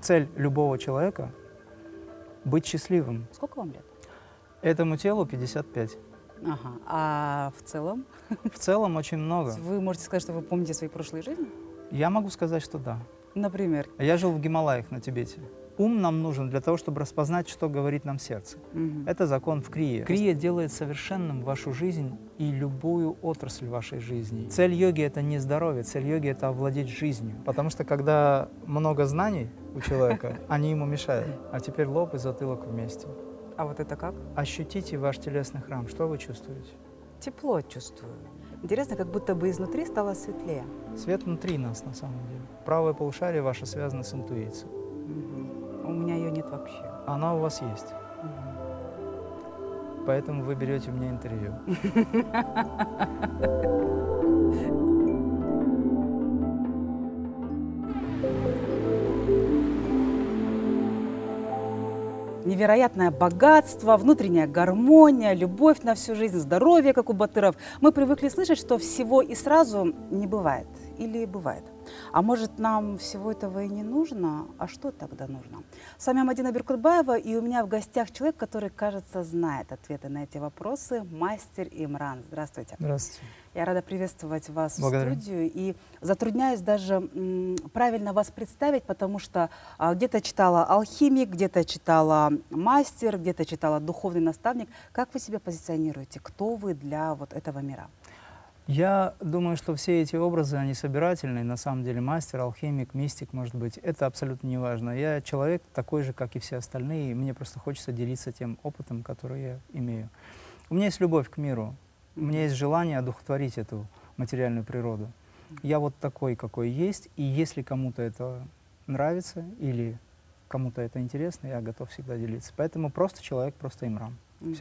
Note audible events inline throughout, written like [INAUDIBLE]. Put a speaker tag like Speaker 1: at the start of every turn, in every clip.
Speaker 1: цель любого человека — быть счастливым.
Speaker 2: Сколько вам лет?
Speaker 1: Этому телу 55.
Speaker 2: Ага. А в целом?
Speaker 1: В целом очень много.
Speaker 2: Вы можете сказать, что вы помните свои прошлые жизни?
Speaker 1: Я могу сказать, что да.
Speaker 2: Например?
Speaker 1: Я жил в Гималаях на Тибете. Ум нам нужен для того, чтобы распознать, что говорит нам сердце.
Speaker 2: Мгм.
Speaker 1: Это закон в Крие. Крия делает совершенным вашу жизнь и любую отрасль вашей жизни. Цель йоги — это не здоровье, цель йоги — это овладеть жизнью. Потому что когда много знаний у человека, [LAUGHS] они ему мешают. А теперь лоб и затылок вместе.
Speaker 2: А вот это как?
Speaker 1: Ощутите ваш телесный храм. Что вы чувствуете?
Speaker 2: Тепло чувствую. Интересно, как будто бы изнутри стало светлее.
Speaker 1: Свет внутри нас на самом деле. Правое полушарие ваше связано с интуицией.
Speaker 2: Мгм. У меня ее нет вообще.
Speaker 1: Она у вас есть.
Speaker 2: Мгм.
Speaker 1: Поэтому вы берете у меня интервью.
Speaker 2: Невероятное богатство, внутренняя гармония, любовь на всю жизнь, здоровье, как у Батыров. Мы привыкли слышать, что всего и сразу не бывает. Или бывает. А может, нам всего этого и не нужно? А что тогда нужно? С вами Мадина Беркутбаева, и у меня в гостях человек, который, кажется, знает ответы на эти вопросы, мастер Имран. Здравствуйте.
Speaker 1: Здравствуйте.
Speaker 2: Я рада приветствовать вас
Speaker 1: Благодарю.
Speaker 2: в студию и затрудняюсь даже правильно вас представить, потому что а, где-то читала алхимик, где-то читала мастер, где-то читала духовный наставник. Как вы себя позиционируете? Кто вы для вот этого мира?
Speaker 1: Я думаю, что все эти образы, они собирательные. На самом деле мастер, алхимик, мистик, может быть, это абсолютно не важно. Я человек такой же, как и все остальные, и мне просто хочется делиться тем опытом, который я имею. У меня есть любовь к миру, у меня есть желание одухотворить эту материальную природу. Я вот такой, какой есть, и если кому-то это нравится или кому-то это интересно, я готов всегда делиться. Поэтому просто человек, просто имрам.
Speaker 2: Мгм.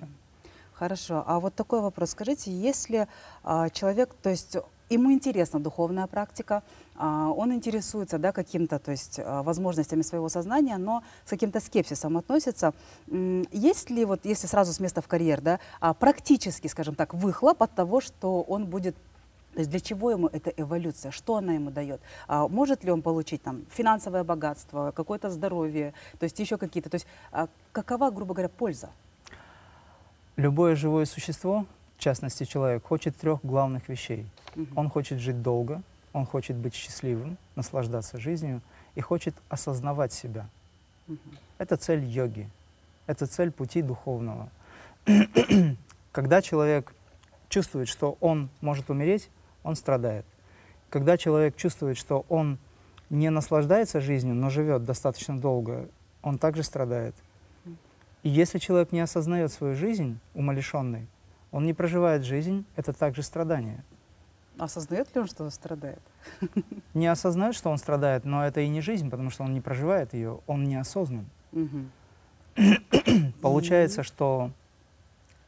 Speaker 2: Хорошо. А вот такой вопрос. Скажите, если а, человек, то есть ему интересна духовная практика, а, он интересуется да, каким-то, то есть а, возможностями своего сознания, но с каким-то скепсисом относится. Есть ли, вот если сразу с места в карьер, да, а, практически, скажем так, выхлоп от того, что он будет то есть для чего ему эта эволюция? Что она ему дает? А может ли он получить там финансовое богатство, какое-то здоровье, то есть еще какие-то? То есть какова, грубо говоря, польза?
Speaker 1: Любое живое существо, в частности человек, хочет трех главных вещей. Он хочет жить долго, он хочет быть счастливым, наслаждаться жизнью и хочет осознавать себя. Это цель йоги, это цель пути духовного. [CLEARS THROAT] Когда человек чувствует, что он может умереть, он страдает. Когда человек чувствует, что он не наслаждается жизнью, но живет достаточно долго, он также страдает. И если человек не осознает свою жизнь, умалишенный, он не проживает жизнь, это также страдание.
Speaker 2: Осознает ли он, что он страдает? [LAUGHS]
Speaker 1: Не осознает, что он страдает, но это и не жизнь, потому что он не проживает ее, он неосознан.
Speaker 2: Мгм. [COUGHS]
Speaker 1: Получается, что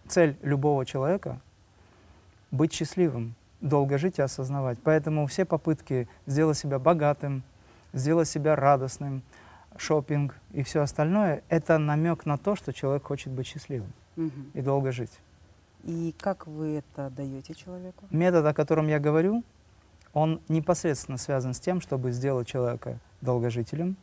Speaker 1: цель любого человека — быть счастливым, долго жить и осознавать. Поэтому все попытки сделать себя богатым, сделать себя радостным, шопинг и все остальное — это намек на то, что человек хочет быть счастливым
Speaker 2: Мгм.
Speaker 1: и долго жить.
Speaker 2: И как вы это даете человеку?
Speaker 1: Метод, о котором я говорю, он непосредственно связан с тем, чтобы сделать человека долгожителем,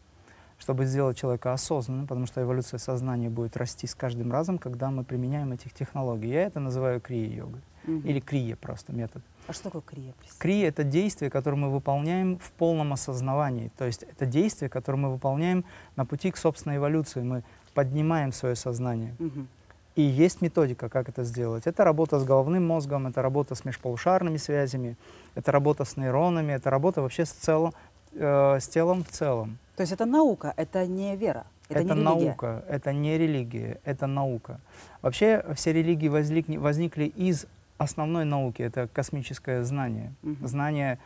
Speaker 1: чтобы сделать человека осознанным, потому что эволюция сознания будет расти с каждым разом, когда мы применяем этих технологий. Я это называю крия-йогой.
Speaker 2: Мгм.
Speaker 1: Или крия просто метод.
Speaker 2: А что такое крия?
Speaker 1: Крия — это действие, которое мы выполняем в полном осознавании. То есть это действие, которое мы выполняем на пути к собственной эволюции. Мы поднимаем свое сознание.
Speaker 2: Мгм.
Speaker 1: И есть методика, как это сделать. Это работа с головным мозгом, это работа с межполушарными связями, это работа с нейронами, это работа вообще с, целом, э, с телом в целом.
Speaker 2: То есть это наука, это не вера, это,
Speaker 1: Это,
Speaker 2: не религия.
Speaker 1: наука, это не религия, это наука. Вообще все религии возникли, возникли из основной науки, это космическое знание.
Speaker 2: Мгм.
Speaker 1: Знание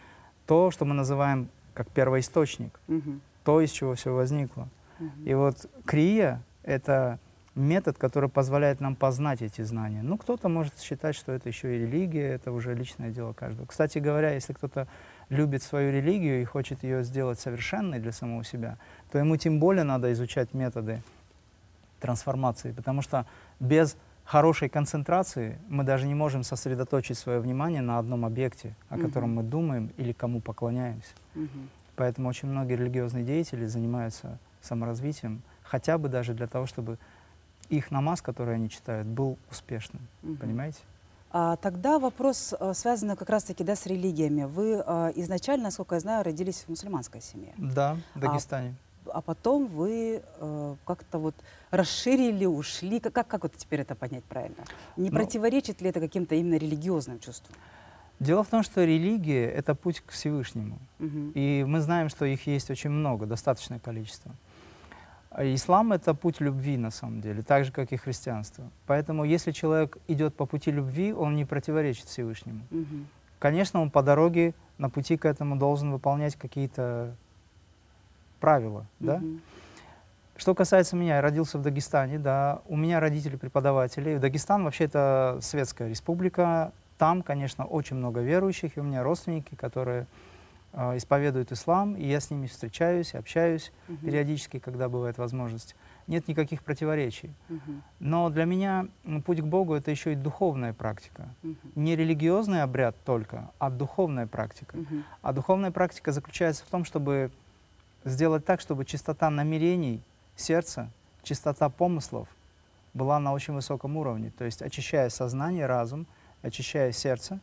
Speaker 1: то, что мы называем как первоисточник,
Speaker 2: Мгм.
Speaker 1: то, из чего все возникло.
Speaker 2: Мгм.
Speaker 1: И вот крия — это метод, который позволяет нам познать эти знания. Ну, кто-то может считать, что это еще и религия, это уже личное дело каждого. Кстати говоря, если кто-то любит свою религию и хочет ее сделать совершенной для самого себя, то ему тем более надо изучать методы трансформации, потому что без хорошей концентрации мы даже не можем сосредоточить свое внимание на одном объекте, о
Speaker 2: Мгм.
Speaker 1: котором мы думаем или кому поклоняемся.
Speaker 2: Мгм.
Speaker 1: Поэтому очень многие религиозные деятели занимаются саморазвитием, хотя бы даже для того, чтобы их намаз, который они читают, был успешным.
Speaker 2: Мгм.
Speaker 1: Понимаете?
Speaker 2: А, тогда вопрос э, связан как раз-таки да, с религиями. Вы э, изначально, насколько я знаю, родились в мусульманской семье,
Speaker 1: Да, в Дагестане.
Speaker 2: а потом вы э, как-то вот расширили, ушли. Как, как, как вот теперь это понять правильно? Не
Speaker 1: Ну-
Speaker 2: противоречит ли это каким-то именно религиозным чувствам?
Speaker 1: Дело в том, что религия — это путь к Всевышнему.
Speaker 2: Мгм.
Speaker 1: И мы знаем, что их есть очень много, достаточное количество. А Ислам — это путь любви, на самом деле, так же, как и христианство. Поэтому, если человек идет по пути любви, он не противоречит Всевышнему.
Speaker 2: Мгм.
Speaker 1: Конечно, он по дороге, на пути к этому должен выполнять какие-то правила, да?
Speaker 2: Мгм.
Speaker 1: Что касается меня, я родился в Дагестане, да, у меня родители преподаватели. Дагестан вообще это светская республика, там, конечно, очень много верующих, и у меня родственники, которые э, исповедуют ислам, и я с ними встречаюсь, общаюсь
Speaker 2: Мгм.
Speaker 1: периодически, когда бывает возможность. Нет никаких противоречий.
Speaker 2: Мгм.
Speaker 1: Но для меня путь к Богу это еще и духовная практика.
Speaker 2: Мгм.
Speaker 1: Не религиозный обряд только, а духовная практика.
Speaker 2: Мгм.
Speaker 1: А духовная практика заключается в том, чтобы сделать так, чтобы чистота намерений сердца, чистота помыслов была на очень высоком уровне. То есть очищая сознание, разум, очищая сердце,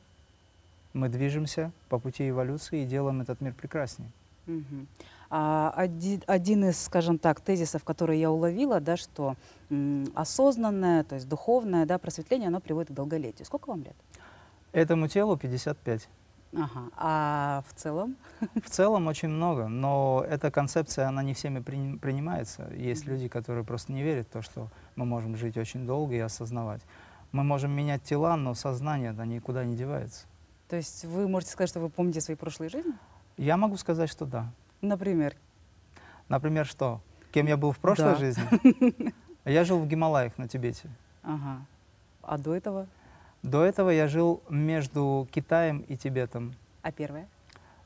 Speaker 1: мы движемся по пути эволюции и делаем этот мир прекраснее.
Speaker 2: А, оди- один из, скажем так, тезисов, которые я уловила, да, что м, осознанное, то есть духовное да, просветление, оно приводит к долголетию. Сколько вам лет?
Speaker 1: Этому телу 55.
Speaker 2: Ага. А в целом?
Speaker 1: В целом очень много, но эта концепция, она не всеми приним- принимается. Есть люди, которые просто не верят в то, что мы можем жить очень долго и осознавать. Мы можем менять тела, но сознание да, никуда не девается.
Speaker 2: То есть вы можете сказать, что вы помните свои прошлые жизни?
Speaker 1: Я могу сказать, что да.
Speaker 2: Например?
Speaker 1: Например, что? Кем я был в прошлой
Speaker 2: Да.
Speaker 1: жизни? [LAUGHS] Я жил в Гималаях на Тибете.
Speaker 2: Ага. А до этого?
Speaker 1: До этого я жил между Китаем и Тибетом.
Speaker 2: А первое?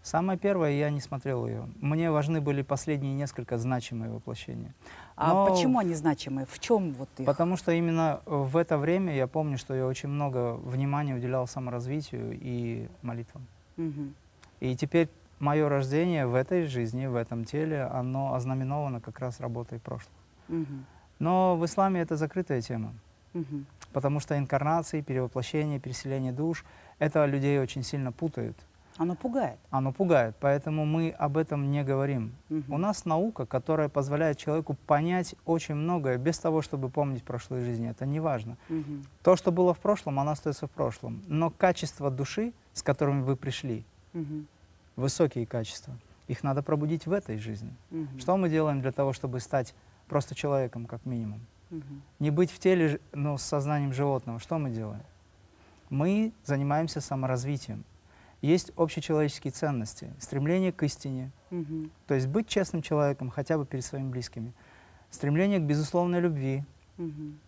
Speaker 1: Самое первое, я не смотрел ее. Мне важны были последние несколько значимые воплощения.
Speaker 2: А
Speaker 1: Но
Speaker 2: почему они значимы? В чем вот их?
Speaker 1: Потому что именно в это время я помню, что я очень много внимания уделял саморазвитию и молитвам.
Speaker 2: Мгм.
Speaker 1: И теперь мое рождение в этой жизни, в этом теле, оно ознаменовано как раз работой прошлого.
Speaker 2: Мгм.
Speaker 1: Но в исламе это закрытая тема,
Speaker 2: Мгм.
Speaker 1: потому что инкарнации, перевоплощение, переселение душ — это людей очень сильно путает.
Speaker 2: Оно пугает.
Speaker 1: Оно пугает, поэтому мы об этом не говорим.
Speaker 2: Мгм.
Speaker 1: У нас наука, которая позволяет человеку понять очень многое без того, чтобы помнить прошлые жизни. Это не важно.
Speaker 2: Мгм.
Speaker 1: То, что было в прошлом, оно остается в прошлом. Но качество души, с которыми вы пришли,
Speaker 2: Мгм.
Speaker 1: высокие качества, их надо пробудить в этой жизни.
Speaker 2: Мгм.
Speaker 1: Что мы делаем для того, чтобы стать просто человеком, как минимум? Не быть в теле, но с сознанием животного. Что мы делаем? Мы занимаемся саморазвитием. Есть общечеловеческие ценности, стремление к истине,
Speaker 2: Мгм.
Speaker 1: то есть быть честным человеком хотя бы перед своими близкими, стремление к безусловной любви,
Speaker 2: Мгм.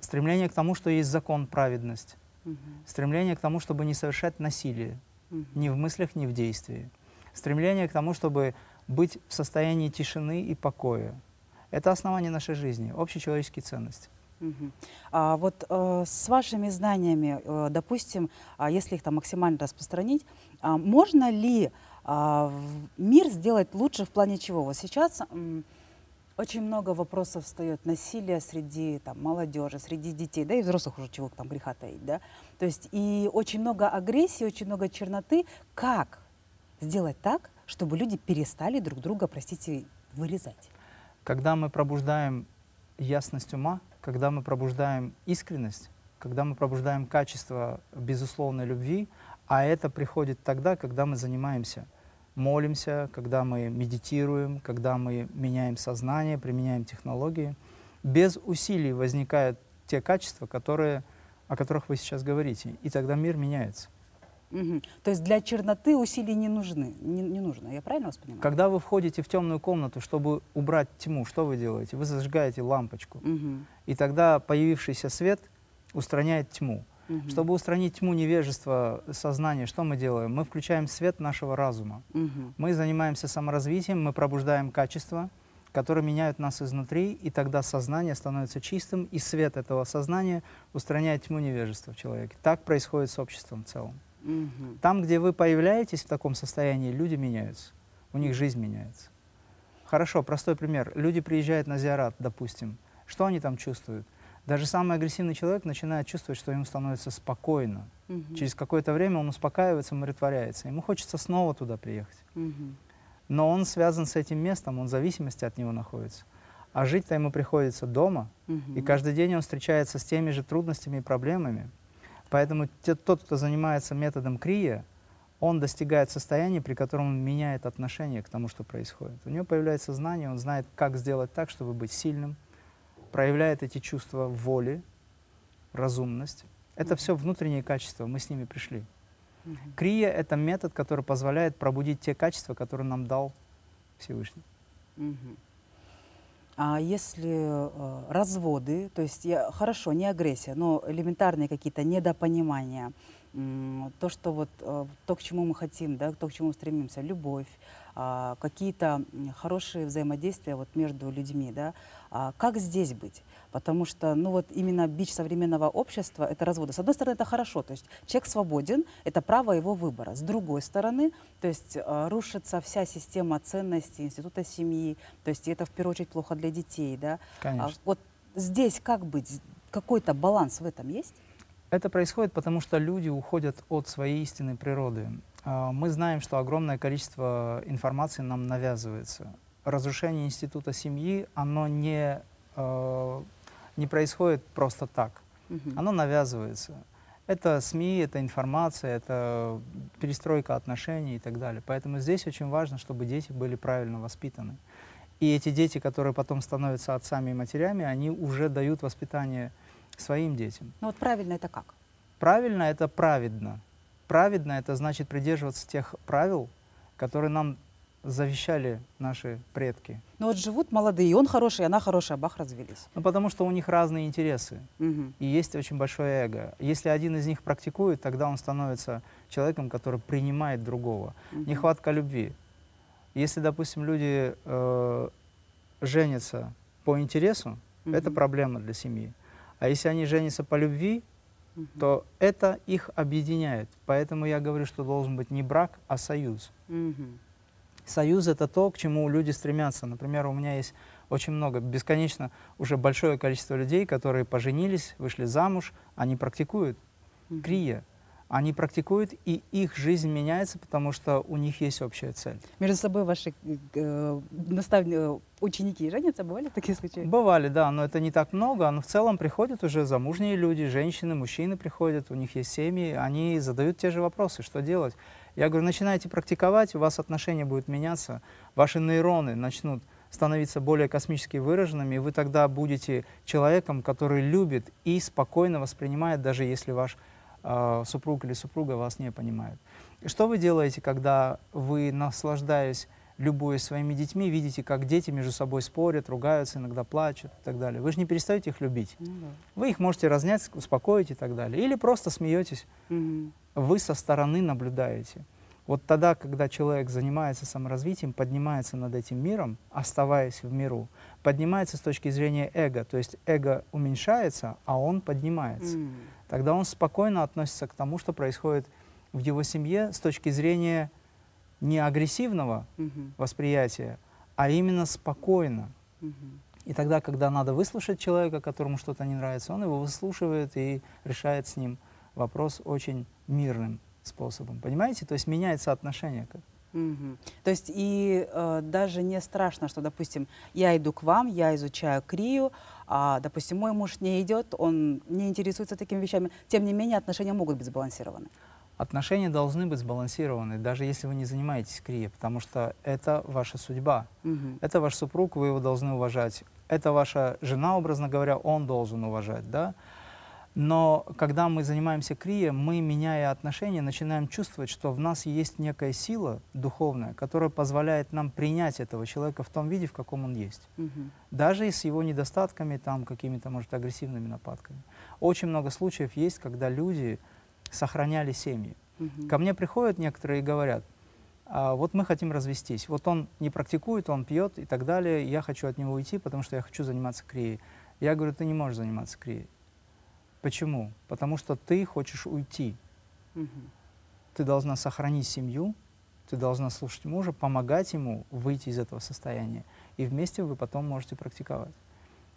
Speaker 1: стремление к тому, что есть закон, праведность,
Speaker 2: Мгм.
Speaker 1: стремление к тому, чтобы не совершать насилие,
Speaker 2: Мгм.
Speaker 1: ни в мыслях, ни в действии, стремление к тому, чтобы быть в состоянии тишины и покоя. Это основание нашей жизни, общечеловеческие ценности.
Speaker 2: Мгм. А вот э, с вашими знаниями, э, допустим, а если их там максимально распространить, а можно ли в- мир сделать лучше в плане чего? Вот сейчас м, очень много вопросов встает насилия среди там, молодежи, среди детей, да и взрослых уже чего там греха таить, да? То есть и очень много агрессии, очень много черноты. Как сделать так, чтобы люди перестали друг друга, простите, вырезать?
Speaker 1: Когда мы пробуждаем ясность ума, когда мы пробуждаем искренность, когда мы пробуждаем качество безусловной любви, а это приходит тогда, когда мы занимаемся, молимся, когда мы медитируем, когда мы меняем сознание, применяем технологии, без усилий возникают те качества, которые, о которых вы сейчас говорите, и тогда мир меняется.
Speaker 2: Мгм. То есть для черноты усилий не нужны, не, не нужно. Я правильно вас понимаю?
Speaker 1: Когда вы входите в темную комнату, чтобы убрать тьму, что вы делаете? Вы зажигаете лампочку,
Speaker 2: Мгм.
Speaker 1: и тогда появившийся свет устраняет тьму.
Speaker 2: Мгм.
Speaker 1: Чтобы устранить тьму невежества сознания, что мы делаем? Мы включаем свет нашего разума.
Speaker 2: Мгм.
Speaker 1: Мы занимаемся саморазвитием, мы пробуждаем качества, которые меняют нас изнутри, и тогда сознание становится чистым, и свет этого сознания устраняет тьму невежества в человеке. Так происходит с обществом в целом.
Speaker 2: Мгм.
Speaker 1: Там, где вы появляетесь в таком состоянии, люди меняются, у них жизнь меняется. Хорошо, простой пример. Люди приезжают на зиарат, допустим. Что они там чувствуют? Даже самый агрессивный человек начинает чувствовать, что ему становится спокойно.
Speaker 2: Мгм.
Speaker 1: Через какое-то время он успокаивается, умиротворяется. Ему хочется снова туда приехать.
Speaker 2: Мгм.
Speaker 1: Но он связан с этим местом, он в зависимости от него находится. А жить-то ему приходится дома, и
Speaker 2: Мгм.
Speaker 1: каждый день он встречается с теми же трудностями и проблемами. Поэтому те- тот, кто занимается методом крия, он достигает состояния, при котором он меняет отношение к тому, что происходит. У него появляется знание, он знает, как сделать так, чтобы быть сильным, проявляет эти чувства воли, разумность. Это
Speaker 2: Мгм.
Speaker 1: все внутренние качества, мы с ними пришли.
Speaker 2: Мгм.
Speaker 1: Крия — это метод, который позволяет пробудить те качества, которые нам дал Всевышний.
Speaker 2: Мгм. А если э, разводы, то есть я, хорошо, не агрессия, но элементарные какие-то недопонимания, то, что вот э, то, к чему мы хотим, да, то, к чему стремимся, любовь, а, какие-то хорошие взаимодействия вот между людьми, да, а как здесь быть? Потому что, ну вот именно бич современного общества – это разводы. С одной стороны, это хорошо, то есть человек свободен, это право его выбора. С другой стороны, то есть э, рушится вся система ценностей института семьи, то есть это в первую очередь плохо для детей, да. А
Speaker 1: Конечно.
Speaker 2: вот здесь как быть? Какой-то баланс в этом есть?
Speaker 1: Это происходит потому, что люди уходят от своей истинной природы. А, Мы знаем, что огромное количество информации нам навязывается. Разрушение института семьи, оно не, э, не происходит просто так. Оно навязывается. Это СМИ, это информация, это перестройка отношений и так далее. Поэтому здесь очень важно, чтобы дети были правильно воспитаны. И эти дети, которые потом становятся отцами и матерями, они уже дают воспитание своим детям.
Speaker 2: Ну вот правильно это как?
Speaker 1: Правильно — это праведно. Праведно — это значит придерживаться тех правил, которые нам завещали наши предки.
Speaker 2: Ну вот живут молодые, и он хороший, и она хорошая, бах, развелись.
Speaker 1: Ну, потому что у них разные интересы.
Speaker 2: Мгм.
Speaker 1: И есть очень большое эго. Если один из них практикует, тогда он становится человеком, который принимает другого.
Speaker 2: Мгм.
Speaker 1: Нехватка любви. Если, допустим, люди э, женятся по интересу, это
Speaker 2: Мгм.
Speaker 1: проблема для семьи. А если они женятся по любви,
Speaker 2: Мгм.
Speaker 1: то это их объединяет. Поэтому я говорю, что должен быть не брак, а союз.
Speaker 2: Мгм.
Speaker 1: Союз — это то, к чему люди стремятся. Например, у меня есть очень много, бесконечно уже большое количество людей, которые поженились, вышли замуж, они практикуют крия. Они практикуют, и их жизнь меняется, потому что у них есть общая цель.
Speaker 2: Между собой ваши э, наставни- э, ученики женятся? Бывали такие случаи?
Speaker 1: Бывали, да, но это не так много. Но в целом приходят уже замужние люди, женщины, мужчины приходят, у них есть семьи, они задают те же вопросы, что делать. Я говорю, начинайте практиковать, у вас отношения будут меняться, ваши нейроны начнут становиться более космически выраженными, и вы тогда будете человеком, который любит и спокойно воспринимает, даже если ваш э, супруг или супруга вас не понимает. И что вы делаете, когда вы, наслаждаясь любуясь своими детьми, видите, как дети между собой спорят, ругаются, иногда плачут и так далее. Вы же не перестаете их любить.
Speaker 2: Ну да.
Speaker 1: Вы их можете разнять, успокоить и так далее. Или просто смеетесь, вы со стороны наблюдаете. Вот тогда, когда человек занимается саморазвитием, поднимается над этим миром, оставаясь в миру, поднимается с точки зрения эго, то есть эго уменьшается, а он поднимается.
Speaker 2: М.
Speaker 1: Тогда он спокойно относится к тому, что происходит в его семье с точки зрения не агрессивного
Speaker 2: Мгм.
Speaker 1: восприятия, а именно спокойно.
Speaker 2: Мгм.
Speaker 1: И тогда, когда надо выслушать человека, которому что-то не нравится, он его выслушивает и решает с ним вопрос очень мирным способом. Понимаете? То есть меняется отношение.
Speaker 2: Мгм. То есть и э, даже не страшно, что, допустим, я иду к вам, я изучаю крию, а, допустим, мой муж не идет, он не интересуется такими вещами. Тем не менее, отношения могут быть сбалансированы.
Speaker 1: Отношения должны быть сбалансированы, даже если вы не занимаетесь крией, потому что это ваша судьба.
Speaker 2: Мгм.
Speaker 1: Это ваш супруг, вы его должны уважать. Это ваша жена, образно говоря, он должен уважать, да? Но когда мы занимаемся крией, мы, меняя отношения, начинаем чувствовать, что в нас есть некая сила духовная, которая позволяет нам принять этого человека в том виде, в каком он есть.
Speaker 2: Мгм.
Speaker 1: Даже и с его недостатками, там, какими-то, может, агрессивными нападками. Очень много случаев есть, когда люди сохраняли семьи.
Speaker 2: Мгм.
Speaker 1: Ко мне приходят некоторые и говорят, «А, вот мы хотим развестись, вот он не практикует, он пьет и так далее, я хочу от него уйти, потому что я хочу заниматься крией. Я говорю, ты не можешь заниматься крией. Почему? Потому что ты хочешь уйти.
Speaker 2: Мгм.
Speaker 1: Ты должна сохранить семью, Ты должна слушать мужа, помогать ему выйти из этого состояния. И вместе вы потом можете практиковать.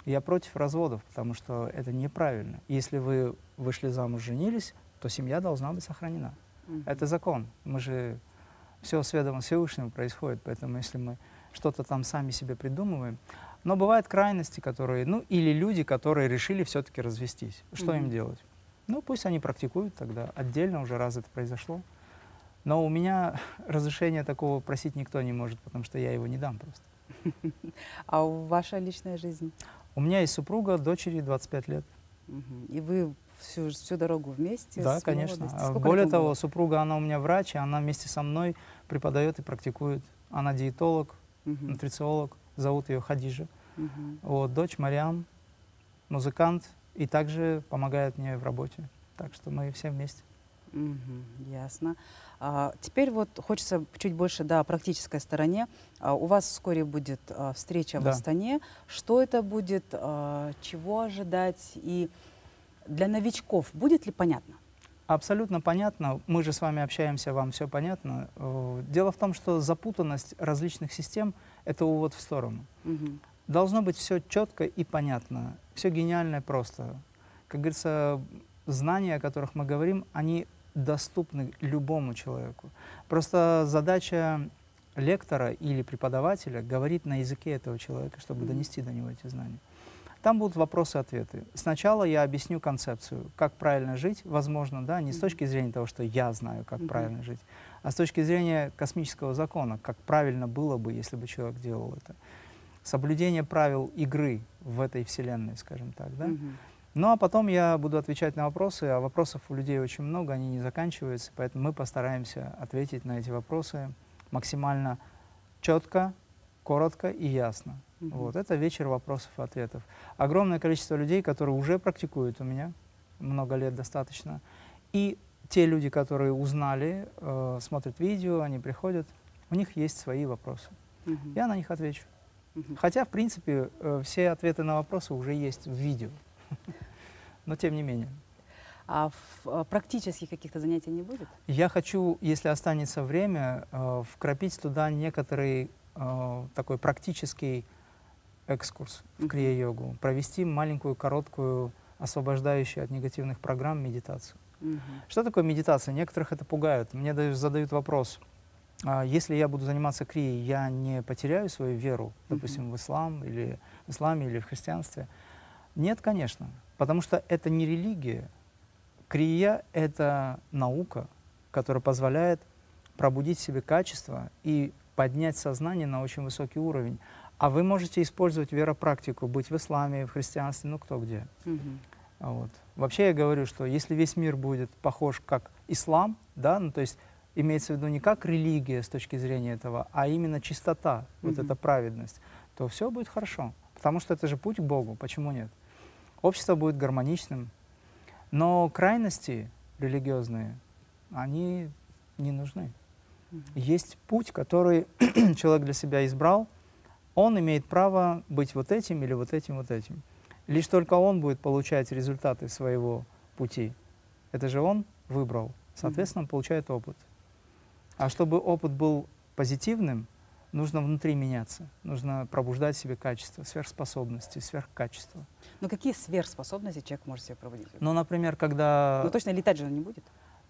Speaker 1: Я против разводов, потому что это неправильно. Если вы вышли замуж, женились, то семья должна быть сохранена.
Speaker 2: Мгм.
Speaker 1: Это закон. Мы же все с ведома Всевышнего происходит, поэтому если мы что-то там сами себе придумываем. Но бывают крайности, которые, ну, или люди, которые решили все-таки развестись. Что им
Speaker 2: Мгм.
Speaker 1: делать? Ну, пусть они практикуют тогда. Отдельно уже раз это произошло. Но у меня [LAUGHS] разрешения такого просить никто не может, потому что я его не дам просто. [LAUGHS]
Speaker 2: А у- ваша личная жизнь?
Speaker 1: У меня есть супруга, дочери 25 лет.
Speaker 2: И вы всю, всю дорогу вместе?
Speaker 1: да,
Speaker 2: с
Speaker 1: конечно. А Более того,
Speaker 2: было?
Speaker 1: супруга, она у меня врач, и она вместе со мной преподает и практикует. Она диетолог,
Speaker 2: Мгм.
Speaker 1: нутрициолог, зовут ее Хадижа.
Speaker 2: Мгм.
Speaker 1: Вот, дочь Мариам, музыкант, и также помогает мне в работе. Так что мы все вместе.
Speaker 2: Мгм. Ясно. А, теперь вот хочется чуть больше да, о практической стороне. А, у вас вскоре будет а, встреча в
Speaker 1: Да.
Speaker 2: Астане. Что это будет, а, чего ожидать? И для новичков будет ли понятно?
Speaker 1: Абсолютно понятно. Мы же с вами общаемся, вам все понятно. Э, Дело в том, что запутанность различных систем — это увод в сторону.
Speaker 2: Мгм.
Speaker 1: Должно быть все четко и понятно, все гениально и просто. Как говорится, знания, о которых мы говорим, они доступны любому человеку. Просто задача лектора или преподавателя говорить на языке этого человека, чтобы
Speaker 2: Мгм.
Speaker 1: донести до него эти знания. Там будут вопросы-ответы. Сначала я объясню концепцию, как правильно жить, возможно, да, не с точки зрения того, что я знаю, как правильно жить, а с точки зрения космического закона, как правильно было бы, если бы человек делал это. Соблюдение правил игры в этой вселенной, скажем так, да. Ну а потом я буду отвечать на вопросы, а вопросов у людей очень много, они не заканчиваются, поэтому мы постараемся ответить на эти вопросы максимально четко, коротко и ясно.
Speaker 2: Мгм.
Speaker 1: Вот, это вечер вопросов и ответов. Огромное количество людей, которые уже практикуют у меня, много лет достаточно, и те люди, которые узнали, э, смотрят видео, они приходят, у них есть свои вопросы.
Speaker 2: Мгм.
Speaker 1: Я на них отвечу.
Speaker 2: Мгм.
Speaker 1: Хотя, в принципе, э, все ответы на вопросы уже есть в видео. [LAUGHS] Но тем не менее.
Speaker 2: А в- а практических каких-то занятий не будет?
Speaker 1: Я хочу, если останется время, э, вкрапить туда некоторый э, такой практический экскурс в крия-йогу, провести маленькую, короткую, освобождающую от негативных программ медитацию. Что такое медитация? Некоторых это пугает. Мне даже задают вопрос, а если я буду заниматься крией, я не потеряю свою веру, допустим, в ислам или в исламе или в христианстве? Нет, конечно, потому что это не религия. Крия — это наука, которая позволяет пробудить в себе качество и поднять сознание на очень высокий уровень. А вы можете использовать веропрактику, быть в исламе, в христианстве, ну кто где. А Вот. Вообще я говорю, что если весь мир будет похож как ислам, да, ну то есть имеется в виду не как религия с точки зрения этого, а именно чистота, вот
Speaker 2: Мгм.
Speaker 1: эта праведность, то все будет хорошо. Потому что это же путь к Богу, почему нет? Общество будет гармоничным, но крайности религиозные, они не нужны.
Speaker 2: Мгм.
Speaker 1: Есть путь, который [CLEARS THROAT] человек для себя избрал, он имеет право быть вот этим или вот этим, вот этим. Лишь только он будет получать результаты своего пути. Это же он выбрал. Соответственно, он получает опыт. А чтобы опыт был позитивным, нужно внутри меняться. Нужно пробуждать в себе качество, сверхспособности, сверхкачество.
Speaker 2: Ну какие сверхспособности человек может себе проводить?
Speaker 1: Ну, например, когда...
Speaker 2: Ну точно летать же он не будет?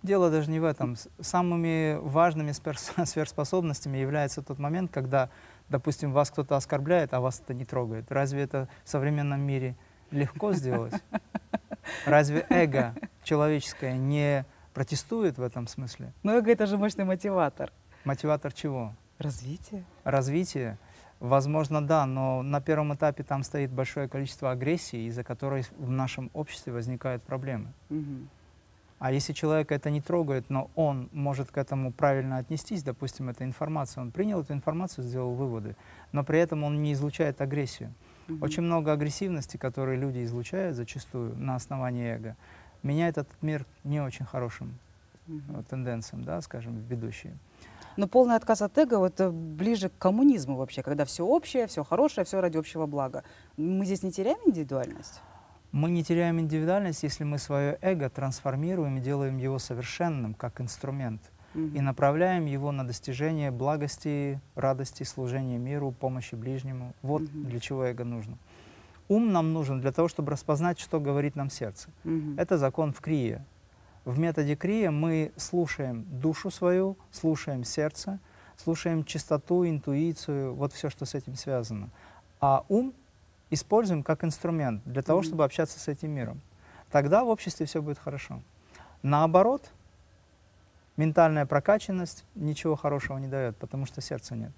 Speaker 1: Дело даже не в этом. Самыми важными [LAUGHS] сверхспособностями является тот момент, когда, допустим, вас кто-то оскорбляет, а вас это не трогает. Разве это в современном мире легко сделать? Разве эго человеческое не протестует в этом смысле?
Speaker 2: Ну эго это же мощный мотиватор.
Speaker 1: Мотиватор чего?
Speaker 2: Развитие.
Speaker 1: Развитие? Возможно, да, но на первом этапе там стоит большое количество агрессии, из-за которой в нашем обществе возникают проблемы.
Speaker 2: Мгм.
Speaker 1: А если человека это не трогает, но он может к этому правильно отнестись, допустим, это информация, он принял эту информацию, сделал выводы, но при этом он не излучает агрессию.
Speaker 2: Мгм.
Speaker 1: Очень много агрессивности, которые люди излучают зачастую на основании эго, меняет этот мир не очень хорошим э, тенденциям, да, скажем, ведущие.
Speaker 2: Но полный отказ от эго вот, э, ближе к коммунизму вообще, когда все общее, все хорошее, все ради общего блага. Мы здесь не теряем индивидуальность?
Speaker 1: Мы не теряем индивидуальность, если мы свое эго трансформируем и делаем его совершенным, как инструмент.
Speaker 2: Мгм.
Speaker 1: и направляем его на достижение благости, радости, служения миру, помощи ближнему. Вот
Speaker 2: Мгм.
Speaker 1: для чего эго нужно. Ум нам нужен для того, чтобы распознать, что говорит нам сердце.
Speaker 2: Мгм.
Speaker 1: Это закон в крие. В методе крия мы слушаем душу свою, слушаем сердце, слушаем чистоту, интуицию, вот все, что с этим связано. А ум используем как инструмент для того, чтобы общаться с этим миром. Тогда в обществе все будет хорошо. Наоборот, ментальная прокачанность ничего хорошего не дает, потому что сердца нет.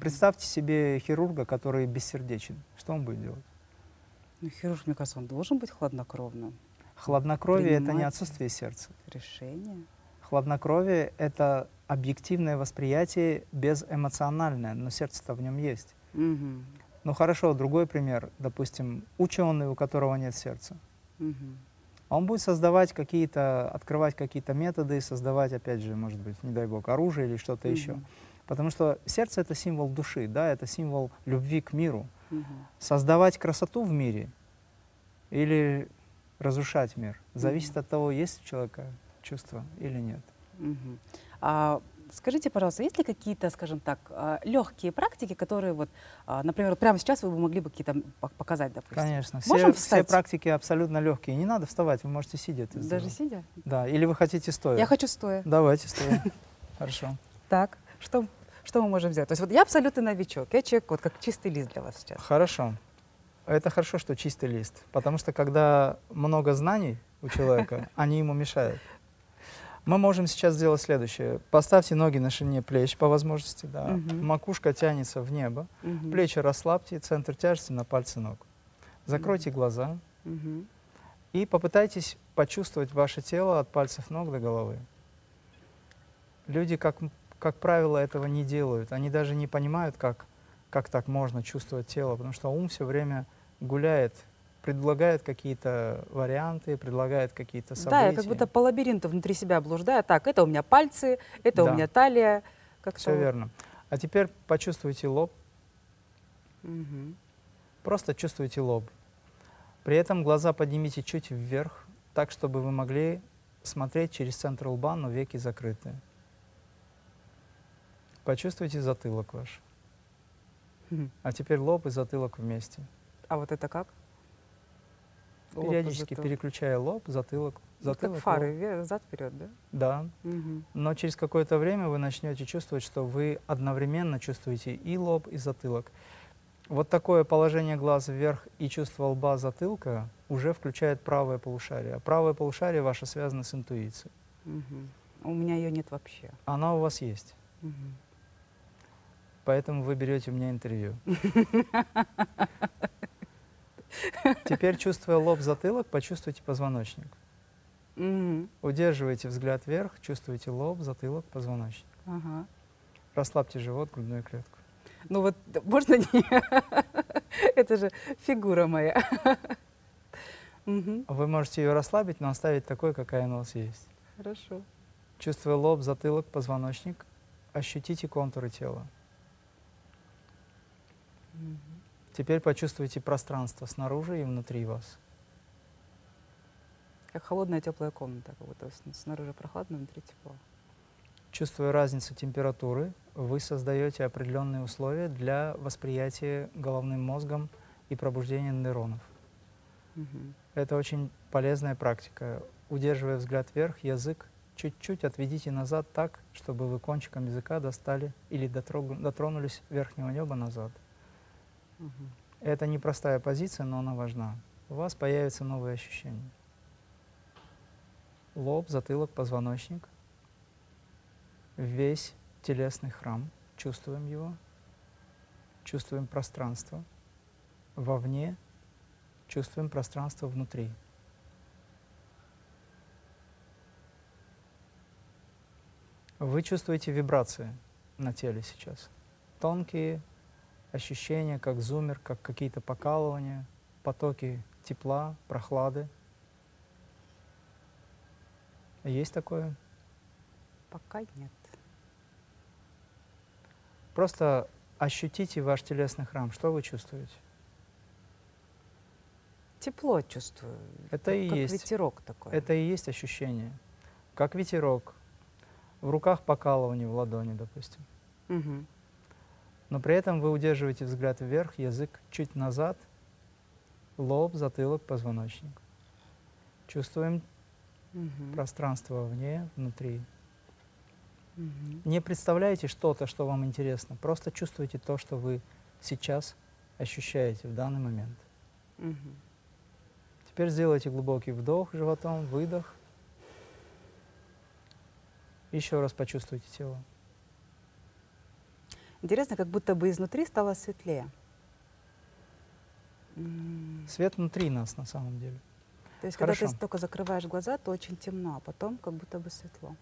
Speaker 1: Представьте себе хирурга, который бессердечен. Что он будет делать?
Speaker 2: Ну, хирург, мне кажется, он должен быть хладнокровным.
Speaker 1: Хладнокровие — это не отсутствие сердца.
Speaker 2: Решение.
Speaker 1: Хладнокровие — это объективное восприятие безэмоциональное, но сердце-то в нем есть.
Speaker 2: Мгм.
Speaker 1: Ну хорошо, другой пример. Допустим, ученый, у которого нет сердца. А Он будет создавать какие-то, открывать какие-то методы, создавать, опять же, может быть, не дай бог, оружие или что-то еще.
Speaker 2: Мгм.
Speaker 1: Потому что сердце — это символ души, да, это символ любви к миру.
Speaker 2: Мгм.
Speaker 1: Создавать красоту в мире или разрушать мир зависит от того, есть у человека чувство или нет.
Speaker 2: Мгм. А, скажите, пожалуйста, есть ли какие-то, скажем так, легкие практики, которые вот, а, например, вот прямо сейчас вы бы могли бы какие-то пок- показать, допустим?
Speaker 1: Конечно. Все,
Speaker 2: Можем
Speaker 1: все
Speaker 2: встать?
Speaker 1: практики абсолютно легкие. Не надо вставать, вы можете сидя это
Speaker 2: Даже
Speaker 1: сделать.
Speaker 2: сидя?
Speaker 1: Да, или вы хотите стоя.
Speaker 2: Я хочу стоя.
Speaker 1: Давайте стоя. [LAUGHS] Хорошо.
Speaker 2: Так, что, что мы можем сделать? То есть вот я абсолютно новичок, я человек вот как чистый лист для вас сейчас.
Speaker 1: Хорошо. Это хорошо, что чистый лист. Потому что когда много знаний у человека, [LAUGHS] они ему мешают. Мы можем сейчас сделать следующее. Поставьте ноги на ширине плеч по возможности. Да.
Speaker 2: Мгм.
Speaker 1: Макушка тянется в небо.
Speaker 2: Мгм.
Speaker 1: Плечи расслабьте, центр тяжести на пальцы ног. Закройте глаза
Speaker 2: Мгм.
Speaker 1: и попытайтесь почувствовать ваше тело от пальцев ног до головы. Люди, как, как правило, этого не делают. Они даже не понимают, как, как так можно чувствовать тело, потому что ум все время гуляет, предлагает какие-то варианты, предлагает какие-то события.
Speaker 2: Да, я как будто по лабиринту внутри себя блуждаю. Так, это у меня пальцы, это
Speaker 1: Да.
Speaker 2: у меня талия. Как-то
Speaker 1: Все верно. А теперь почувствуйте лоб,
Speaker 2: Мгм.
Speaker 1: просто чувствуйте лоб. При этом глаза поднимите чуть вверх, так, чтобы вы могли смотреть через центр лба, но веки закрыты. Почувствуйте затылок ваш. А теперь лоб и затылок вместе.
Speaker 2: А вот это как?
Speaker 1: Периодически
Speaker 2: затылок.
Speaker 1: переключая лоб, затылок,
Speaker 2: Вот
Speaker 1: затылок.
Speaker 2: как фары, вверх, зад вперед, да?
Speaker 1: Да.
Speaker 2: Мгм.
Speaker 1: Но через какое-то время вы начнете чувствовать, что вы одновременно чувствуете и лоб, и затылок. Вот такое положение глаз вверх и чувство лба затылка уже включает правое полушарие. А правое полушарие ваше связано с интуицией.
Speaker 2: Мгм. У меня ее нет вообще.
Speaker 1: Она у вас есть.
Speaker 2: Мгм.
Speaker 1: Поэтому вы берете у меня интервью. [LAUGHS] Теперь, чувствуя лоб, затылок, почувствуйте позвоночник.
Speaker 2: Мгм.
Speaker 1: Удерживайте взгляд вверх, чувствуйте лоб, затылок, позвоночник.
Speaker 2: Ага.
Speaker 1: Расслабьте живот, грудную клетку.
Speaker 2: Ну вот можно не... [LAUGHS] Это же фигура моя.
Speaker 1: Вы можете ее расслабить, но оставить такой, какая она у вас есть.
Speaker 2: Хорошо.
Speaker 1: Чувствуя лоб, затылок, позвоночник, ощутите контуры тела.
Speaker 2: Мгм.
Speaker 1: Теперь почувствуйте пространство снаружи и внутри вас.
Speaker 2: Как холодная теплая комната, как будто снаружи прохладно, внутри тепло.
Speaker 1: Чувствуя разницу температуры, вы создаете определенные условия для восприятия головным мозгом и пробуждения нейронов.
Speaker 2: Мгм.
Speaker 1: Это очень полезная практика. Удерживая взгляд вверх, язык чуть-чуть отведите назад так, чтобы вы кончиком языка достали или дотронулись верхнего неба назад.
Speaker 2: Мгм.
Speaker 1: Это непростая позиция, но она важна. У вас появятся новые ощущения. Лоб, затылок, позвоночник. Весь телесный храм. Чувствуем его. Чувствуем пространство. Вовне чувствуем пространство внутри. Вы чувствуете вибрации на теле сейчас. Тонкие ощущения, как зумер, как какие-то покалывания, потоки тепла, прохлады. Есть такое?
Speaker 2: Пока нет.
Speaker 1: Просто ощутите ваш телесный храм. Что вы чувствуете?
Speaker 2: Тепло чувствую.
Speaker 1: Это
Speaker 2: как,
Speaker 1: и
Speaker 2: как
Speaker 1: есть.
Speaker 2: ветерок такой.
Speaker 1: Это и есть ощущение. Как ветерок. в руках покалывание в ладони, допустим.
Speaker 2: Мгм.
Speaker 1: Но при этом вы удерживаете взгляд вверх, язык чуть назад, лоб, затылок, позвоночник. Чувствуем
Speaker 2: Мгм.
Speaker 1: пространство вовне, внутри.
Speaker 2: Мгм.
Speaker 1: Не представляете что-то, что вам интересно, просто чувствуйте то, что вы сейчас ощущаете в данный момент.
Speaker 2: Мгм.
Speaker 1: Теперь сделайте глубокий вдох животом, выдох. Еще раз почувствуйте тело.
Speaker 2: Интересно, как будто бы изнутри стало светлее.
Speaker 1: Свет внутри нас на самом деле.
Speaker 2: То есть, когда ты
Speaker 1: Хорошо.
Speaker 2: только закрываешь глаза, то очень темно, а потом как будто бы светло.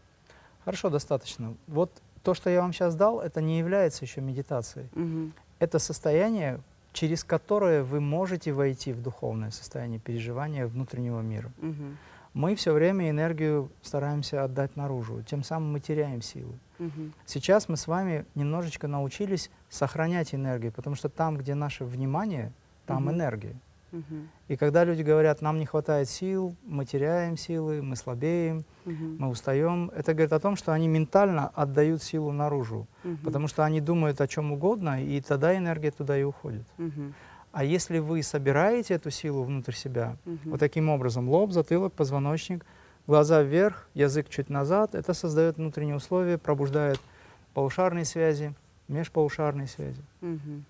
Speaker 1: Хорошо, достаточно. Вот то, что я вам сейчас дал, это не является еще медитацией.
Speaker 2: Мгм.
Speaker 1: Это состояние, через которое вы можете войти в духовное состояние переживания внутреннего мира.
Speaker 2: Мгм.
Speaker 1: Мы все время энергию стараемся отдать наружу, тем самым мы теряем силы.
Speaker 2: Мгм.
Speaker 1: Сейчас мы с вами немножечко научились сохранять энергию, потому что там, где наше внимание, там
Speaker 2: Мгм.
Speaker 1: энергия.
Speaker 2: Мгм.
Speaker 1: И когда люди говорят, нам не хватает сил, мы теряем силы, мы слабеем,
Speaker 2: Мгм.
Speaker 1: мы устаем, это говорит о том, что они ментально отдают силу наружу,
Speaker 2: Мгм.
Speaker 1: потому что они думают о чем угодно, и тогда энергия туда и уходит.
Speaker 2: Мгм.
Speaker 1: А если вы собираете эту силу внутрь себя,
Speaker 2: Мгм.
Speaker 1: вот таким образом, лоб, затылок, позвоночник, глаза вверх, язык чуть назад, это создает внутренние условия, пробуждает полушарные связи, межполушарные связи.
Speaker 2: Мгм.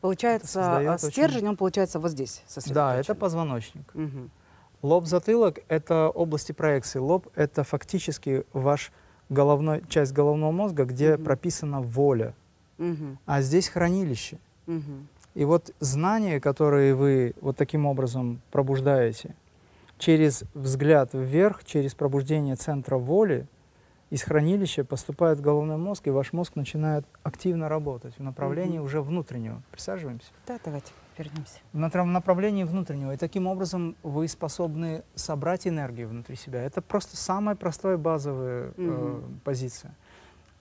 Speaker 2: Получается, а,
Speaker 1: очень-
Speaker 2: стержень, он получается вот здесь
Speaker 1: Да, это позвоночник.
Speaker 2: Мгм.
Speaker 1: Лоб, затылок — это области проекции. Лоб — это фактически ваш головной, часть головного мозга, где
Speaker 2: Мгм.
Speaker 1: прописана воля.
Speaker 2: Мгм.
Speaker 1: А здесь хранилище.
Speaker 2: Мгм.
Speaker 1: И вот знания, которые вы вот таким образом пробуждаете, через взгляд вверх, через пробуждение центра воли, из хранилища поступает в головной мозг, и ваш мозг начинает активно работать в направлении
Speaker 2: Мгм.
Speaker 1: уже внутреннего. Присаживаемся.
Speaker 2: Да, давайте вернемся.
Speaker 1: В направлении внутреннего. И таким образом вы способны собрать энергию внутри себя. Это просто самая простая базовая э,
Speaker 2: Мгм.
Speaker 1: позиция.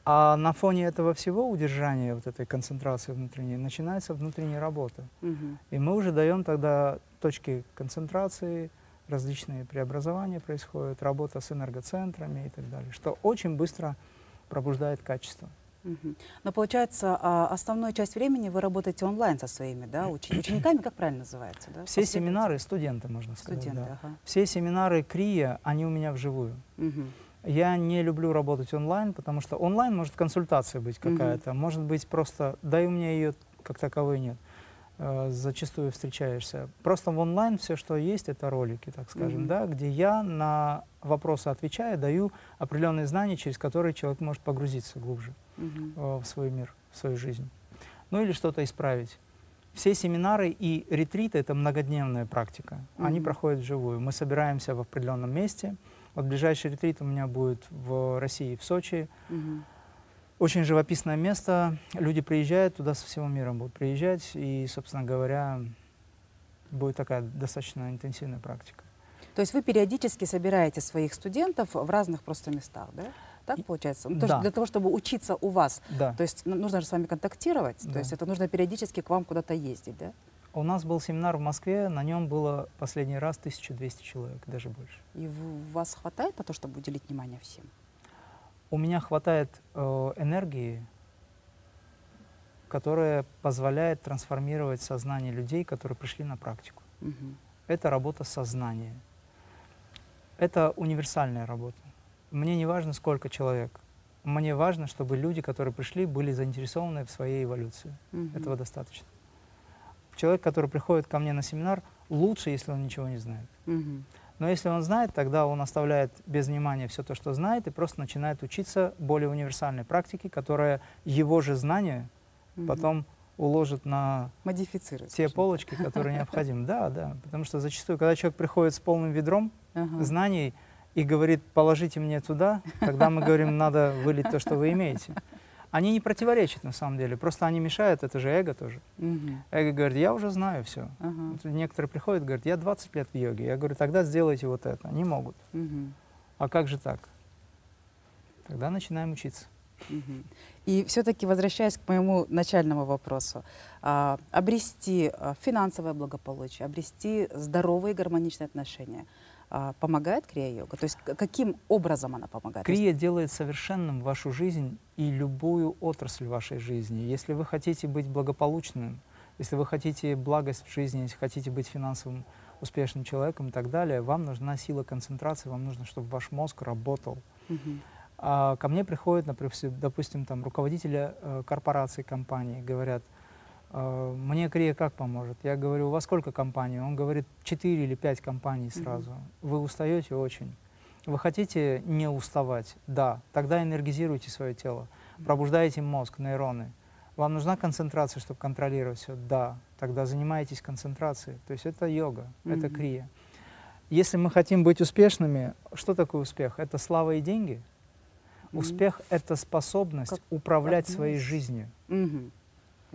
Speaker 1: А на фоне этого всего удержания вот этой концентрации внутренней начинается внутренняя работа.
Speaker 2: Мгм.
Speaker 1: И мы уже даем тогда точки концентрации, различные преобразования происходят, работа с энергоцентрами и так далее, что очень быстро пробуждает качество.
Speaker 2: Но получается, а, основную часть времени вы работаете онлайн со своими да, учени- [CLEARS THROAT] учениками, как правильно называется? Да?
Speaker 1: Все семинары, студенты, можно сказать.
Speaker 2: Студенты,
Speaker 1: да.
Speaker 2: ага.
Speaker 1: Все семинары КРИЯ, они у меня вживую.
Speaker 2: Мгм.
Speaker 1: Я не люблю работать онлайн, потому что онлайн может консультация быть какая-то, может быть просто, да и у меня ее как таковой нет. Э, Зачастую встречаешься. Просто в онлайн все, что есть, это ролики, так скажем,
Speaker 2: Мгм.
Speaker 1: да, где я на вопросы отвечаю, даю определенные знания, через которые человек может погрузиться глубже
Speaker 2: Мгм.
Speaker 1: э, в свой мир, в свою жизнь. Ну или что-то исправить. Все семинары и ретриты — это многодневная практика. Они
Speaker 2: Мгм.
Speaker 1: проходят вживую. Мы собираемся в определенном месте. Вот ближайший ретрит у меня будет в России, в Сочи.
Speaker 2: Мгм.
Speaker 1: Очень живописное место. Люди приезжают туда со всего мира, будут приезжать. И, собственно говоря, будет такая достаточно интенсивная практика.
Speaker 2: То есть вы периодически собираете своих студентов в разных просто местах, да? Так получается? Ну, то
Speaker 1: да.
Speaker 2: для того, чтобы учиться у вас,
Speaker 1: Да.
Speaker 2: то есть ну, нужно же с вами контактировать, то
Speaker 1: Да.
Speaker 2: есть это нужно периодически к вам куда-то ездить, да?
Speaker 1: У нас был семинар в Москве, на нем было последний раз 1200 человек, даже больше.
Speaker 2: И вас хватает на то, чтобы уделить внимание всем?
Speaker 1: У меня хватает э, энергии, которая позволяет трансформировать сознание людей, которые пришли на практику.
Speaker 2: Мгм.
Speaker 1: Это работа сознания. Это универсальная работа. Мне не важно, сколько человек. Мне важно, чтобы люди, которые пришли, были заинтересованы в своей эволюции.
Speaker 2: Мгм.
Speaker 1: Этого достаточно. Человек, который приходит ко мне на семинар, лучше, если он ничего не знает.
Speaker 2: Мгм.
Speaker 1: Но если он знает, тогда он оставляет без внимания все то, что знает, и просто начинает учиться более универсальной практике, которая его же знания
Speaker 2: Мгм.
Speaker 1: потом уложит на
Speaker 2: модифицирует.
Speaker 1: те полочки, которые [LAUGHS] необходимы. Да, да. Потому что зачастую, когда человек приходит с полным ведром
Speaker 2: Ага.
Speaker 1: знаний и говорит, положите мне туда, тогда мы говорим, надо вылить то, что вы имеете. Они не противоречат на самом деле, просто они мешают, это же эго тоже.
Speaker 2: Мгм.
Speaker 1: Эго говорит, я уже знаю все.
Speaker 2: Ага.
Speaker 1: Некоторые приходят говорят, я 20 лет в йоге. Я говорю, тогда сделайте вот это. Не могут.
Speaker 2: Мгм.
Speaker 1: А как же так? Тогда начинаем учиться.
Speaker 2: И все-таки возвращаясь к моему начальному вопросу, а, обрести а, финансовое благополучие, обрести здоровые гармоничные отношения, помогает крия-йога? То есть каким образом она помогает?
Speaker 1: Крия делает совершенным вашу жизнь и любую отрасль вашей жизни. Если вы хотите быть благополучным, если вы хотите благость в жизни, если хотите быть финансовым успешным человеком и так далее, вам нужна сила концентрации, вам нужно, чтобы ваш мозг работал. А ко мне приходят, например, допустим, там руководители э, корпораций, компаний, говорят, «Э, мне Крия как поможет? Я говорю, у вас сколько компаний? Он говорит, 4 или 5 компаний сразу. Вы устаете очень. Вы хотите не уставать? Да. Тогда энергизируйте свое тело, пробуждайте мозг, нейроны. Вам нужна концентрация, чтобы контролировать все? Да. Тогда занимайтесь концентрацией. То есть это йога, это
Speaker 2: Мгм.
Speaker 1: крия. Если мы хотим быть успешными, что такое успех? Это слава и деньги?
Speaker 2: Мгм.
Speaker 1: Успех — это способность
Speaker 2: Как
Speaker 1: управлять
Speaker 2: одно
Speaker 1: своей
Speaker 2: из-
Speaker 1: жизнью.
Speaker 2: Мгм.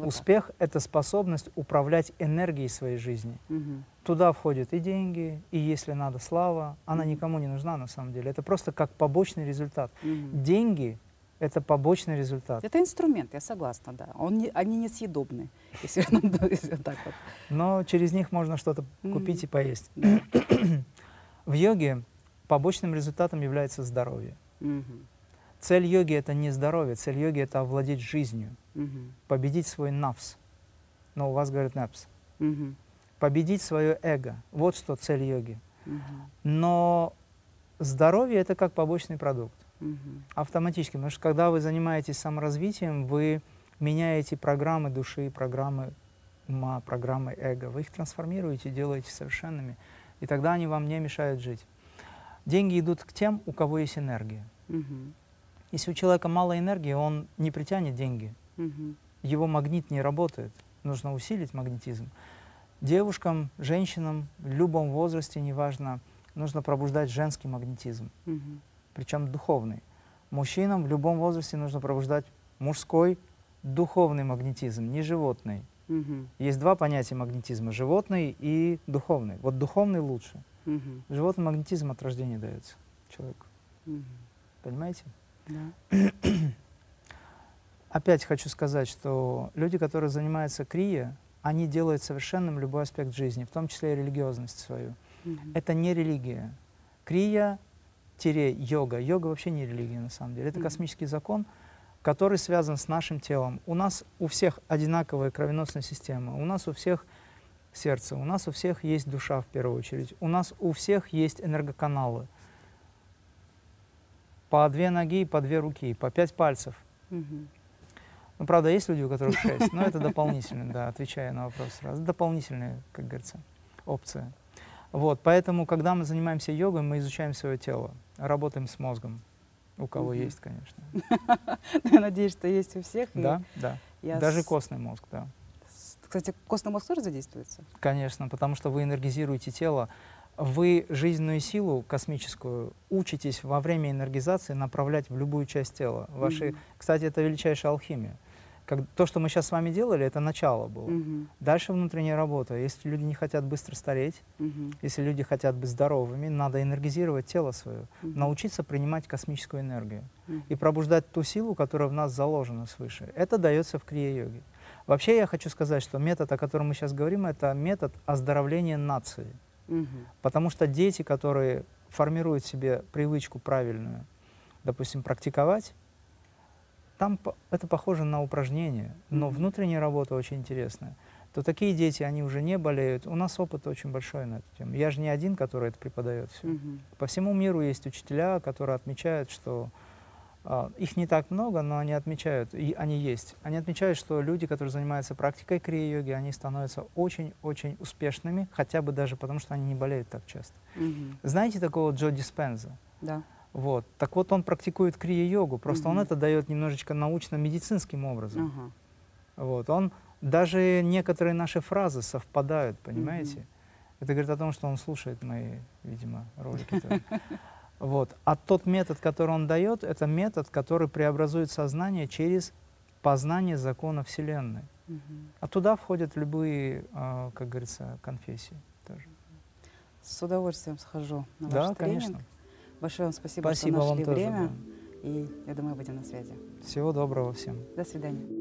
Speaker 2: Вот так.
Speaker 1: Успех — это способность управлять энергией своей жизни.
Speaker 2: Мгм.
Speaker 1: Туда входят и деньги, и, если надо, слава. Она
Speaker 2: Мгм.
Speaker 1: никому не нужна на самом деле. Это просто как побочный результат.
Speaker 2: Мгм.
Speaker 1: Деньги — это побочный результат.
Speaker 2: Это инструмент, я согласна, да. Он не- они несъедобны, [LAUGHS] если, так вот.
Speaker 1: Но через них можно что-то купить и поесть. [CLEARS THROAT] В йоге побочным результатом является здоровье. Цель йоги — это не здоровье, цель йоги — это овладеть жизнью,
Speaker 2: Мгм.
Speaker 1: победить свой навс. Но у вас говорят напс.
Speaker 2: Мгм.
Speaker 1: победить свое эго. Вот что цель йоги.
Speaker 2: Мгм.
Speaker 1: Но здоровье это как побочный продукт.
Speaker 2: Мгм.
Speaker 1: Автоматически. Потому что когда вы занимаетесь саморазвитием, вы меняете программы души, программы ума, программы эго. Вы их трансформируете, делаете совершенными. И тогда они вам не мешают жить. Деньги идут к тем, у кого есть энергия.
Speaker 2: Мгм.
Speaker 1: Если у человека мало энергии, он не притянет деньги.
Speaker 2: Мгм.
Speaker 1: Его магнит не работает. Нужно усилить магнетизм. Девушкам, женщинам в любом возрасте, неважно, нужно пробуждать женский магнетизм,
Speaker 2: Мгм.
Speaker 1: причем духовный. Мужчинам в любом возрасте нужно пробуждать мужской духовный магнетизм, не животный.
Speaker 2: Мгм.
Speaker 1: Есть два понятия магнетизма – животный и духовный. Вот духовный лучше.
Speaker 2: Мгм.
Speaker 1: Животный магнетизм от рождения дается человеку.
Speaker 2: Мгм.
Speaker 1: Понимаете?
Speaker 2: Да. [CLEARS THROAT]
Speaker 1: Опять хочу сказать, что люди, которые занимаются крия, они делают совершенным любой аспект жизни, в том числе и религиозность свою.
Speaker 2: Мгм.
Speaker 1: Это не религия. Крия-йога. Йога вообще не религия на самом деле. Это
Speaker 2: Мгм.
Speaker 1: космический закон, который связан с нашим телом. У нас у всех одинаковая кровеносная система, у нас у всех сердце, у нас у всех есть душа в первую очередь, у нас у всех есть энергоканалы. По две ноги, по две руки, по пять пальцев.
Speaker 2: Мгм.
Speaker 1: Ну, правда, есть люди, у которых шесть, но это дополнительно, да, отвечая на вопрос сразу. Дополнительная, как говорится, опция. Вот, поэтому, когда мы занимаемся йогой, мы изучаем свое тело, работаем с мозгом. У кого
Speaker 2: Мгм.
Speaker 1: есть, конечно. [LAUGHS]
Speaker 2: Я надеюсь, что есть у всех. и
Speaker 1: Да, да.
Speaker 2: я
Speaker 1: Даже
Speaker 2: с-
Speaker 1: костный мозг, да.
Speaker 2: Кстати, костный мозг тоже задействуется?
Speaker 1: Конечно, потому что вы энергизируете тело. Вы жизненную силу космическую учитесь во время энергизации направлять в любую часть тела. Ваши,
Speaker 2: Мгм.
Speaker 1: Кстати, это величайшая алхимия. Как, то, что мы сейчас с вами делали, это начало было.
Speaker 2: Мгм.
Speaker 1: Дальше внутренняя работа. Если люди не хотят быстро стареть,
Speaker 2: Мгм.
Speaker 1: если люди хотят быть здоровыми, надо энергизировать тело свое,
Speaker 2: Мгм.
Speaker 1: научиться принимать космическую энергию
Speaker 2: Мгм.
Speaker 1: и пробуждать ту силу, которая в нас заложена свыше. Это дается в крия-йоге. Вообще я хочу сказать, что метод, о котором мы сейчас говорим, это метод оздоровления нации. Потому что дети, которые формируют себе привычку правильную, допустим, практиковать, там это похоже на упражнение, но внутренняя работа очень интересная. То такие дети, они уже не болеют. У нас опыт очень большой на эту тему. Я же не один, который это преподает все. По всему миру есть учителя, которые отмечают, что их не так много, но они отмечают, и они есть. Они отмечают, что люди, которые занимаются практикой крия-йоги, они становятся очень-очень успешными, хотя бы даже потому, что они не болеют так часто.
Speaker 2: Мгм.
Speaker 1: Знаете такого Джо Диспенза?
Speaker 2: Да.
Speaker 1: Вот. Так вот, он практикует крия-йогу, просто он
Speaker 2: Мгм.
Speaker 1: это дает немножечко научно-медицинским образом.
Speaker 2: Ага.
Speaker 1: Вот. Он, даже некоторые наши фразы совпадают, понимаете? Это говорит о том, что он слушает мои, видимо, ролики. [LAUGHS] Вот. А тот метод, который он дает, это метод, который преобразует сознание через познание закона Вселенной.
Speaker 2: Мгм.
Speaker 1: А туда входят любые, а, как говорится, конфессии тоже.
Speaker 2: С удовольствием схожу на
Speaker 1: да,
Speaker 2: ваш тренинг.
Speaker 1: конечно.
Speaker 2: Большое вам спасибо,
Speaker 1: Спасибо
Speaker 2: что
Speaker 1: вам
Speaker 2: нашли
Speaker 1: тоже.
Speaker 2: время.
Speaker 1: да.
Speaker 2: И я думаю, будем на связи.
Speaker 1: Всего доброго всем.
Speaker 2: До свидания.